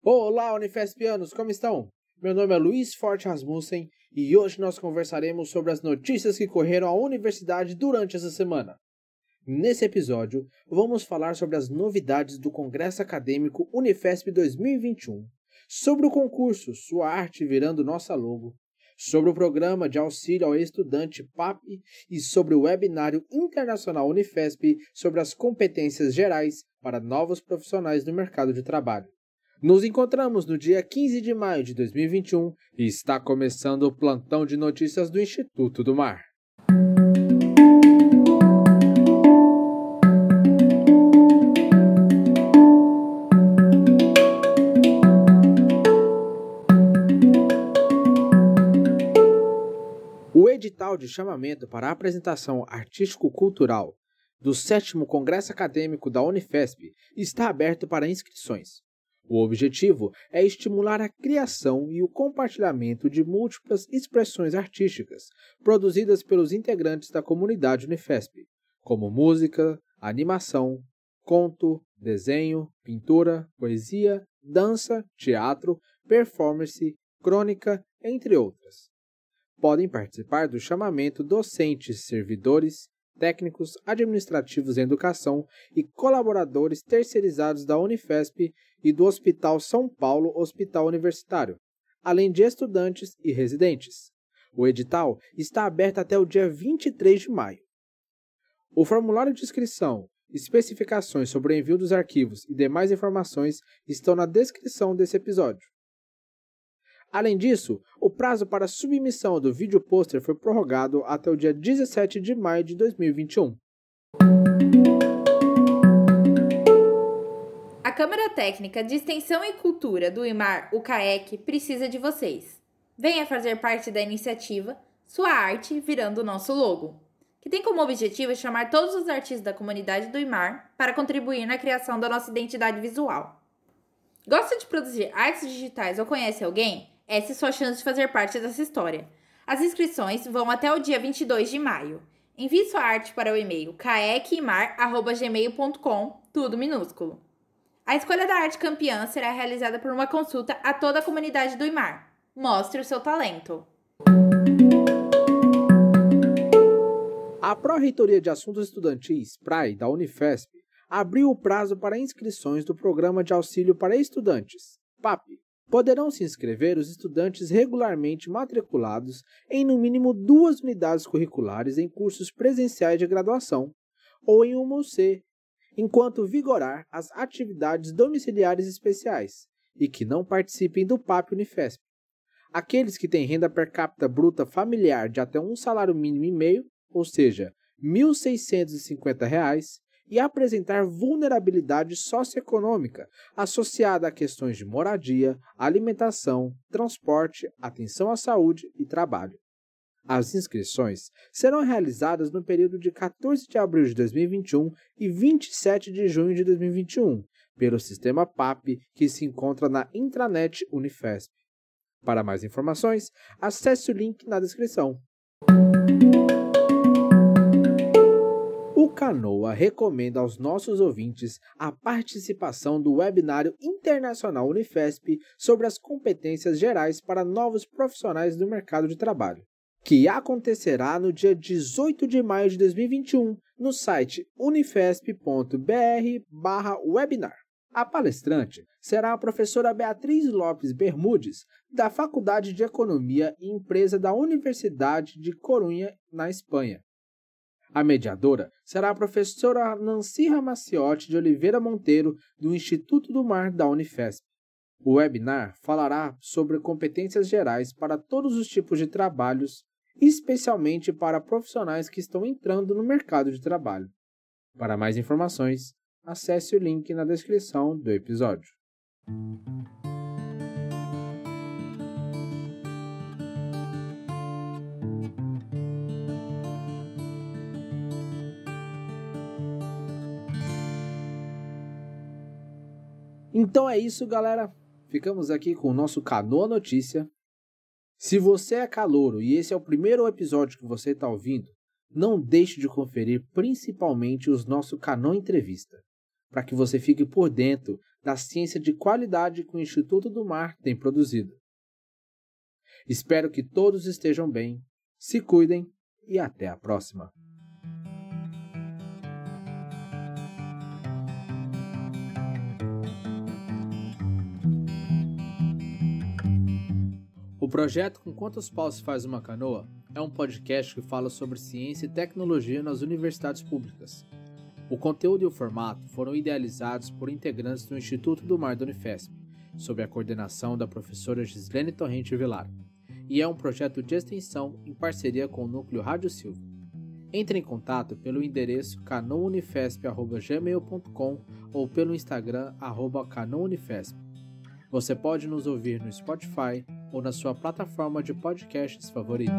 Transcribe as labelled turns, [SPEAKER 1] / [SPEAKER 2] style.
[SPEAKER 1] Olá, Unifespianos, como estão? Meu nome é Luiz Forte Rasmussen e hoje nós conversaremos sobre as notícias que correram à universidade durante essa semana. Nesse episódio, vamos falar sobre as novidades do Congresso Acadêmico Unifesp 2021, sobre o concurso Sua Arte Virando Nossa Logo, sobre o Programa de Auxílio ao Estudante PAP e sobre o Webinário Internacional Unifesp sobre as competências gerais para novos profissionais do mercado de trabalho. Nos encontramos no dia 15 de maio de 2021 e está começando o plantão de notícias do Instituto do Mar. O edital de chamamento para a apresentação artístico-cultural do 7 Congresso Acadêmico da Unifesp está aberto para inscrições. O objetivo é estimular a criação e o compartilhamento de múltiplas expressões artísticas produzidas pelos integrantes da comunidade Unifesp, como música, animação, conto, desenho, pintura, poesia, dança, teatro, performance, crônica, entre outras. Podem participar do chamamento docentes, servidores, técnicos administrativos em educação e colaboradores terceirizados da Unifesp e do Hospital São Paulo Hospital Universitário, além de estudantes e residentes. O edital está aberto até o dia 23 de maio. O formulário de inscrição, especificações sobre o envio dos arquivos e demais informações estão na descrição desse episódio. Além disso, o prazo para submissão do vídeo pôster foi prorrogado até o dia 17 de maio de 2021.
[SPEAKER 2] A Câmara Técnica de Extensão e Cultura do IMAR, o CAEC, precisa de vocês. Venha fazer parte da iniciativa Sua Arte Virando o Nosso Logo, que tem como objetivo chamar todos os artistas da comunidade do IMAR para contribuir na criação da nossa identidade visual. Gosta de produzir artes digitais ou conhece alguém? Essa é sua chance de fazer parte dessa história. As inscrições vão até o dia 22 de maio. Envie sua arte para o e-mail caequimar.gmail.com, tudo minúsculo. A escolha da arte campeã será realizada por uma consulta a toda a comunidade do IMAR. Mostre o seu talento.
[SPEAKER 1] A Pró-Reitoria de Assuntos Estudantis, PRAE, da Unifesp, abriu o prazo para inscrições do Programa de Auxílio para Estudantes, PAP, Poderão se inscrever os estudantes regularmente matriculados em no mínimo duas unidades curriculares em cursos presenciais de graduação ou em uma UC, enquanto vigorar as atividades domiciliares especiais e que não participem do PAP Unifesp. Aqueles que têm renda per capita bruta familiar de até um salário mínimo e meio, ou seja, R$ 1.650, e apresentar vulnerabilidade socioeconômica associada a questões de moradia, alimentação, transporte, atenção à saúde e trabalho. As inscrições serão realizadas no período de 14 de abril de 2021 e 27 de junho de 2021, pelo sistema PAP que se encontra na intranet Unifesp. Para mais informações, acesse o link na descrição. Canoa recomenda aos nossos ouvintes a participação do webinário internacional Unifesp sobre as competências gerais para novos profissionais do mercado de trabalho, que acontecerá no dia 18 de maio de 2021 no site unifesp.br/webinar. A palestrante será a professora Beatriz Lopes Bermudes, da Faculdade de Economia e Empresa da Universidade de Corunha, na Espanha. A mediadora será a professora Nancy Ramaciotti de Oliveira Monteiro, do Instituto do Mar da Unifesp. O webinar falará sobre competências gerais para todos os tipos de trabalhos, especialmente para profissionais que estão entrando no mercado de trabalho. Para mais informações, acesse o link na descrição do episódio. Então é isso, galera. Ficamos aqui com o nosso Canoa Notícia. Se você é calouro e esse é o primeiro episódio que você está ouvindo, não deixe de conferir principalmente os nossos Canoa Entrevista, para que você fique por dentro da ciência de qualidade que o Instituto do Mar tem produzido. Espero que todos estejam bem, se cuidem e até a próxima. O projeto Com Quantos Paus se faz uma canoa é um podcast que fala sobre ciência e tecnologia nas universidades públicas. O conteúdo e o formato foram idealizados por integrantes do Instituto do Mar da Unifesp, sob a coordenação da professora Gislene Torrente Vilar, e é um projeto de extensão em parceria com o Núcleo Rádio Silva. Entre em contato pelo endereço canounifesp.gmail.com ou pelo Instagram canounifesp. Você pode nos ouvir no Spotify ou na sua plataforma de podcasts favorita.